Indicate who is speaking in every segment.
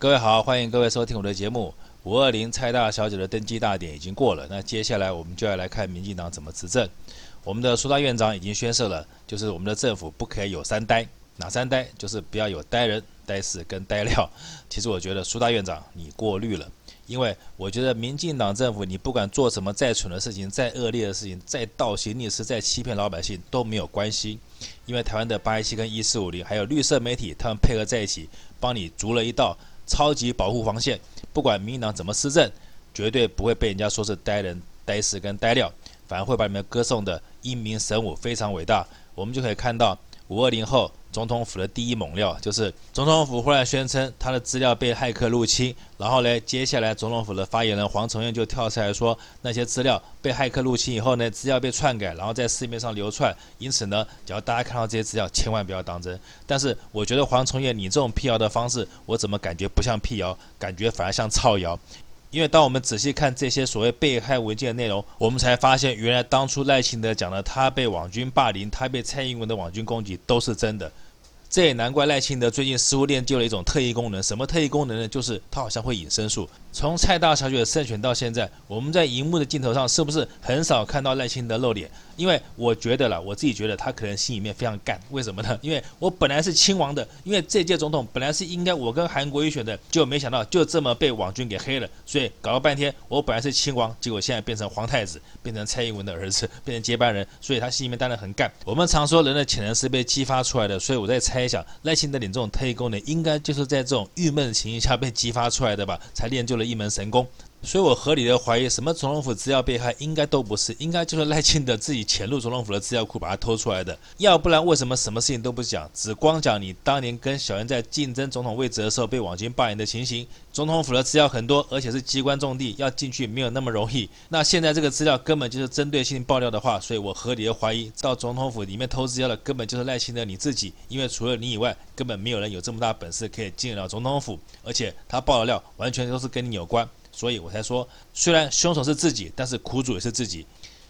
Speaker 1: 各位好，欢迎各位收听我的节目。五二零蔡大小姐的登基大典已经过了，那接下来我们就要来看民进党怎么执政。我们的苏大院长已经宣誓了，就是我们的政府不可以有三呆，哪三呆？就是不要有呆人、呆事跟呆料。其实我觉得苏大院长你过滤了，因为我觉得民进党政府你不管做什么再蠢的事情、再恶劣的事情、再倒行逆施、再欺骗老百姓都没有关系，因为台湾的八一七跟一四五零还有绿色媒体他们配合在一起，帮你筑了一道。超级保护防线，不管民进党怎么施政，绝对不会被人家说是呆人、呆事跟呆料，反而会把你们歌颂的英明神武，非常伟大。我们就可以看到五二零后。总统府的第一猛料就是，总统府忽然宣称他的资料被骇客入侵，然后呢，接下来总统府的发言人黄崇彦就跳出来说，那些资料被骇客入侵以后呢，资料被篡改，然后在市面上流窜，因此呢，只要大家看到这些资料，千万不要当真。但是我觉得黄崇彦你这种辟谣的方式，我怎么感觉不像辟谣，感觉反而像造谣。因为当我们仔细看这些所谓被害文件的内容，我们才发现，原来当初赖清德讲的他被网军霸凌，他被蔡英文的网军攻击都是真的。这也难怪赖清德最近似乎练就了一种特异功能。什么特异功能呢？就是他好像会隐身术。从蔡大小姐的胜选到现在，我们在荧幕的镜头上是不是很少看到赖清德露脸？因为我觉得了，我自己觉得他可能心里面非常干。为什么呢？因为我本来是亲王的，因为这届总统本来是应该我跟韩国瑜选的，就没想到就这么被网军给黑了。所以搞了半天，我本来是亲王，结果现在变成皇太子，变成蔡英文的儿子，变成接班人。所以他心里面当然很干。我们常说人的潜能是被激发出来的，所以我在猜猜想，赖清德你这种特异功能，应该就是在这种郁闷情形下被激发出来的吧，才练就了一门神功。所以我合理的怀疑，什么总统府资料被害，应该都不是，应该就是赖清德自己潜入总统府的资料库把它偷出来的。要不然为什么什么事情都不讲，只光讲你当年跟小英在竞争总统位置的时候被网军霸凌的情形？总统府的资料很多，而且是机关重地，要进去没有那么容易。那现在这个资料根本就是针对性爆料的话，所以我合理的怀疑，到总统府里面偷资料的根本就是赖清德你自己，因为除了你以外，根本没有人有这么大本事可以进得了总统府，而且他爆的料完全都是跟你有关。所以我才说，虽然凶手是自己，但是苦主也是自己，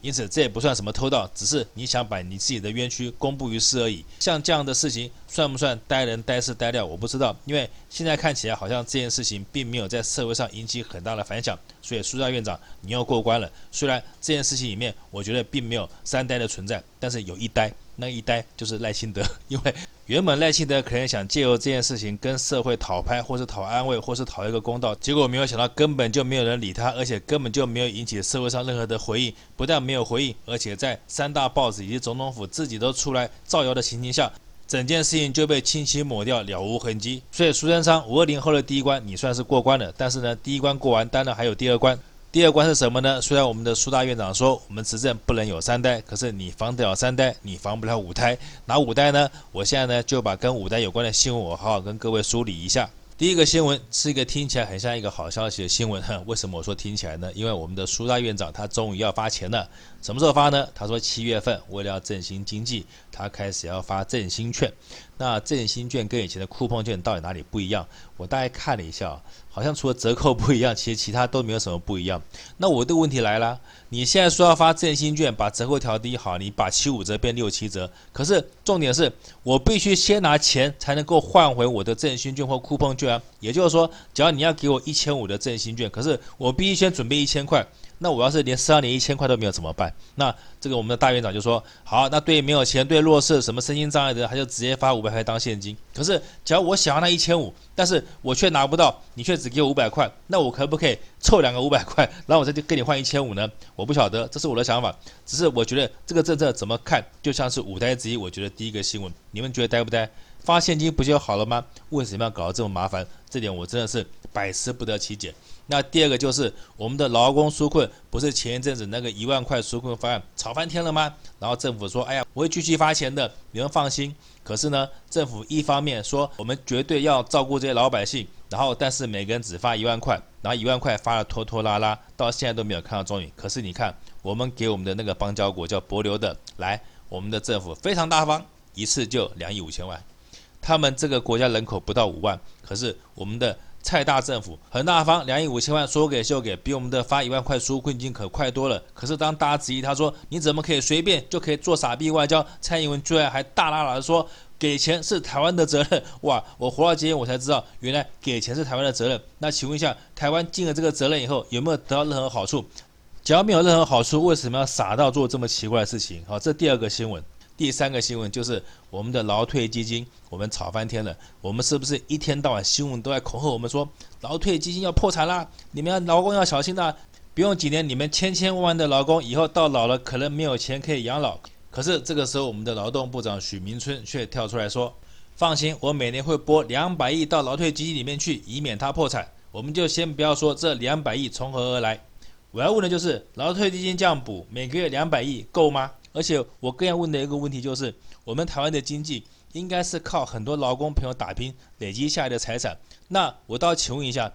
Speaker 1: 因此这也不算什么偷盗，只是你想把你自己的冤屈公布于世而已。像这样的事情，算不算呆人、呆事、呆料？我不知道，因为现在看起来好像这件事情并没有在社会上引起很大的反响。所以苏大院长，你又过关了。虽然这件事情里面，我觉得并没有三呆的存在，但是有一呆，那一呆就是赖清德，因为。原本赖清德可能想借由这件事情跟社会讨拍，或是讨安慰，或是讨一个公道，结果没有想到根本就没有人理他，而且根本就没有引起社会上任何的回应。不但没有回应，而且在三大报纸以及总统府自己都出来造谣的情形下，整件事情就被轻轻抹掉，了无痕迹。所以苏贞昌五二零后的第一关你算是过关了，但是呢，第一关过完，当然还有第二关。第二关是什么呢？虽然我们的苏大院长说我们执政不能有三胎，可是你防得了三胎，你防不了五胎。哪五胎呢？我现在呢就把跟五胎有关的新闻，我好好跟各位梳理一下。第一个新闻是一个听起来很像一个好消息的新闻，哼，为什么我说听起来呢？因为我们的苏大院长他终于要发钱了，什么时候发呢？他说七月份为了要振兴经济，他开始要发振兴券。那振兴券跟以前的酷碰券到底哪里不一样？我大概看了一下，好像除了折扣不一样，其实其他都没有什么不一样。那我的问题来了，你现在说要发振兴券，把折扣调低好，你把七五折变六七折，可是重点是我必须先拿钱才能够换回我的振兴券或酷碰券啊。也就是说，只要你要给我一千五的振兴券，可是我必须先准备一千块。那我要是连十二年一千块都没有怎么办？那这个我们的大院长就说好，那对没有钱、对弱势、什么身心障碍的，他就直接发五百块当现金。可是，假如我想要那一千五，但是我却拿不到，你却只给我五百块，那我可不可以凑两个五百块，然后我再去跟你换一千五呢？我不晓得，这是我的想法。只是我觉得这个政策怎么看，就像是五呆之一。我觉得第一个新闻，你们觉得呆不呆？发现金不就好了吗？为什么要搞得这么麻烦？这点我真的是百思不得其解。那第二个就是我们的劳工纾困，不是前一阵子那个一万块纾困方案吵翻天了吗？然后政府说，哎呀，我会继续发钱的，你们放心。可是呢，政府一方面说我们绝对要照顾这些老百姓，然后但是每个人只发一万块，然后一万块发了拖拖拉拉，到现在都没有看到踪影。可是你看，我们给我们的那个邦交国叫帛琉的，来，我们的政府非常大方，一次就两亿五千万。他们这个国家人口不到五万，可是我们的。蔡大政府很大方，两亿五千万说给就给，比我们的发一万块纾困金可快多了。可是当大家质疑他说，你怎么可以随便就可以做傻逼外交？蔡英文居然还大喇喇的说，给钱是台湾的责任。哇，我活到今天我才知道，原来给钱是台湾的责任。那请问一下，台湾尽了这个责任以后，有没有得到任何好处？只要没有任何好处，为什么要傻到做这么奇怪的事情？好，这第二个新闻。第三个新闻就是我们的劳退基金，我们吵翻天了。我们是不是一天到晚新闻都在恐吓我们说，劳退基金要破产啦？你们要劳工要小心呐！不用几年，你们千千万万的劳工以后到老了可能没有钱可以养老。可是这个时候，我们的劳动部长许明春却跳出来说：“放心，我每年会拨两百亿到劳退基金里面去，以免它破产。”我们就先不要说这两百亿从何而来，我要问的就是劳退基金这样补，每个月两百亿够吗？而且我更要问的一个问题就是，我们台湾的经济应该是靠很多劳工朋友打拼累积下来的财产。那我倒请问一下，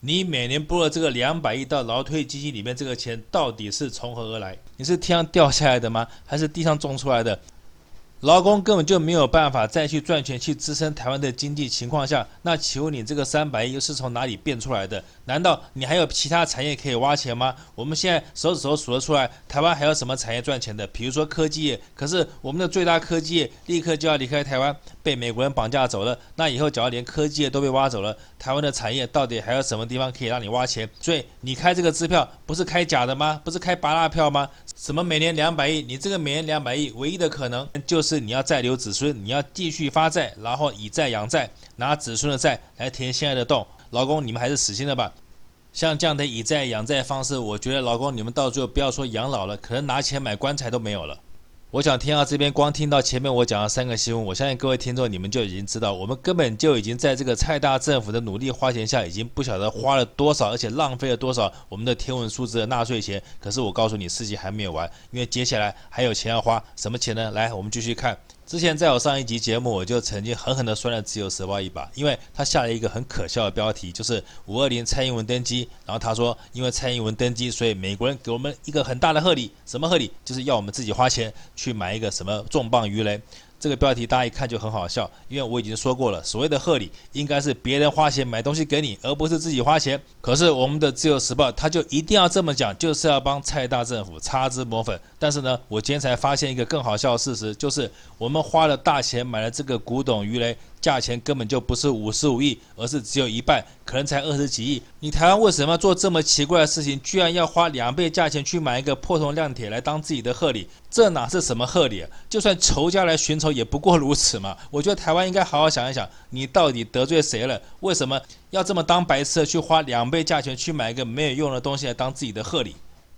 Speaker 1: 你每年拨了这个两百亿到劳退基金里面，这个钱到底是从何而来？你是天上掉下来的吗？还是地上种出来的？劳工根本就没有办法再去赚钱去支撑台湾的经济情况下，那请问你这个三百亿又是从哪里变出来的？难道你还有其他产业可以挖钱吗？我们现在手指头数得出来，台湾还有什么产业赚钱的？比如说科技业，可是我们的最大科技业立刻就要离开台湾，被美国人绑架走了。那以后只要连科技业都被挖走了，台湾的产业到底还有什么地方可以让你挖钱？所以你开这个支票不是开假的吗？不是开芭乐票吗？什么每年两百亿？你这个每年两百亿，唯一的可能就是。你要再留子孙，你要继续发债，然后以债养债，拿子孙的债来填现在的洞。老公，你们还是死心了吧？像这样的以债养债方式，我觉得老公你们到最后不要说养老了，可能拿钱买棺材都没有了。我想听到这边，光听到前面我讲的三个新闻，我相信各位听众你们就已经知道，我们根本就已经在这个蔡大政府的努力花钱下，已经不晓得花了多少，而且浪费了多少我们的天文数字的纳税钱。可是我告诉你，事情还没有完，因为接下来还有钱要花，什么钱呢？来，我们继续看。之前在我上一集节目，我就曾经狠狠的摔了《自由时报》一把，因为他下了一个很可笑的标题，就是“五二零蔡英文登基”，然后他说，因为蔡英文登基，所以美国人给我们一个很大的贺礼，什么贺礼？就是要我们自己花钱去买一个什么重磅鱼雷。这个标题大家一看就很好笑，因为我已经说过了，所谓的贺礼应该是别人花钱买东西给你，而不是自己花钱。可是我们的《自由时报》他就一定要这么讲，就是要帮蔡大政府擦脂抹粉。但是呢，我今天才发现一个更好笑的事实，就是我们花了大钱买了这个古董鱼雷。价钱根本就不是五十五亿，而是只有一半，可能才二十几亿。你台湾为什么要做这么奇怪的事情？居然要花两倍价钱去买一个破铜烂铁来当自己的贺礼？这哪是什么贺礼啊？就算仇家来寻仇，也不过如此嘛。我觉得台湾应该好好想一想，你到底得罪谁了？为什么要这么当白痴去花两倍价钱去买一个没有用的东西来当自己的贺礼？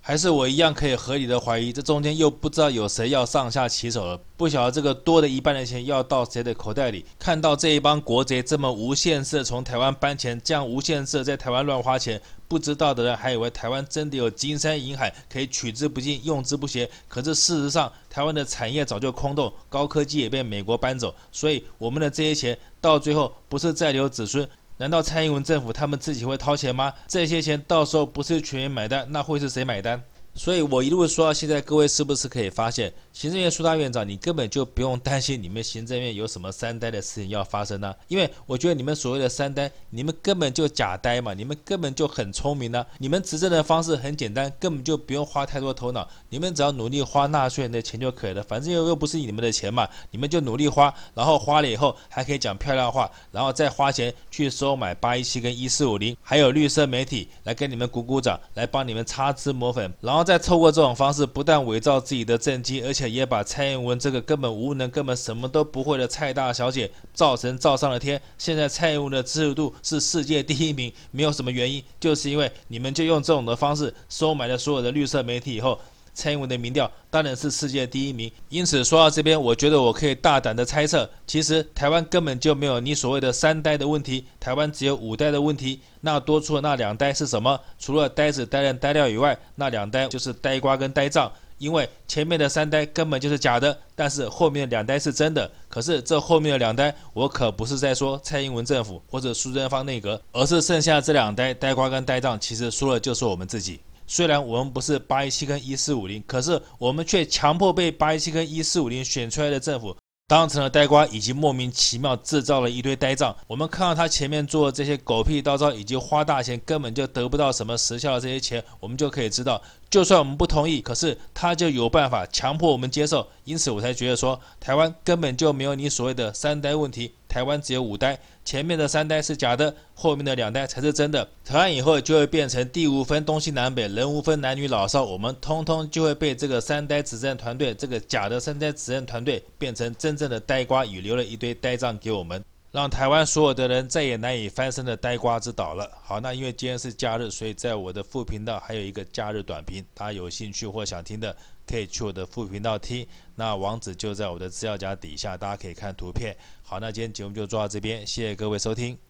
Speaker 1: 还是我一样可以合理的怀疑，这中间又不知道有谁要上下其手了，不晓得这个多的一半的钱要到谁的口袋里。看到这一帮国贼这么无限制从台湾搬钱，这样无限制在台湾乱花钱，不知道的人还以为台湾真的有金山银海可以取之不尽、用之不竭。可是事实上，台湾的产业早就空洞，高科技也被美国搬走，所以我们的这些钱到最后不是再留子孙。难道蔡英文政府他们自己会掏钱吗？这些钱到时候不是全员买单，那会是谁买单？所以我一路说到现在，各位是不是可以发现，行政院苏大院长，你根本就不用担心你们行政院有什么三呆的事情要发生呢？因为我觉得你们所谓的三呆，你们根本就假呆嘛，你们根本就很聪明呢。你们执政的方式很简单，根本就不用花太多头脑，你们只要努力花纳税人的钱就可以了，反正又又不是你们的钱嘛，你们就努力花，然后花了以后还可以讲漂亮话，然后再花钱去收买八一七跟一四五零，还有绿色媒体来给你们鼓鼓掌，来帮你们擦脂抹粉，然后。再透过这种方式，不但伪造自己的政绩，而且也把蔡英文这个根本无能、根本什么都不会的蔡大小姐造成造上了天。现在蔡英文的支持度是世界第一名，没有什么原因，就是因为你们就用这种的方式收买了所有的绿色媒体以后，蔡英文的民调当然是世界第一名。因此说到这边，我觉得我可以大胆的猜测，其实台湾根本就没有你所谓的三呆的问题，台湾只有五呆的问题。那多出的那两呆是什么？除了呆子、呆人、呆料以外，那两呆就是呆瓜跟呆账。因为前面的三呆根本就是假的，但是后面两呆是真的。可是这后面的两呆，我可不是在说蔡英文政府或者苏贞芳内阁，而是剩下这两呆，呆瓜跟呆账，其实说的就是我们自己。虽然我们不是八一七跟一四五零，可是我们却强迫被八一七跟一四五零选出来的政府。当成了呆瓜，以及莫名其妙制造了一堆呆账。我们看到他前面做的这些狗屁倒招，以及花大钱根本就得不到什么实效的这些钱，我们就可以知道，就算我们不同意，可是他就有办法强迫我们接受。因此，我才觉得说，台湾根本就没有你所谓的三呆问题。台湾只有五呆，前面的三呆是假的，后面的两呆才是真的。台湾以后就会变成地无分东西南北，人无分男女老少，我们通通就会被这个三呆执政团队，这个假的三呆执政团队变成真正的呆瓜，与留了一堆呆账给我们，让台湾所有的人再也难以翻身的呆瓜之岛了。好，那因为今天是假日，所以在我的副频道还有一个假日短评，大家有兴趣或想听的，可以去我的副频道听。那网址就在我的资料夹底下，大家可以看图片。好，那今天节目就做到这边，谢谢各位收听。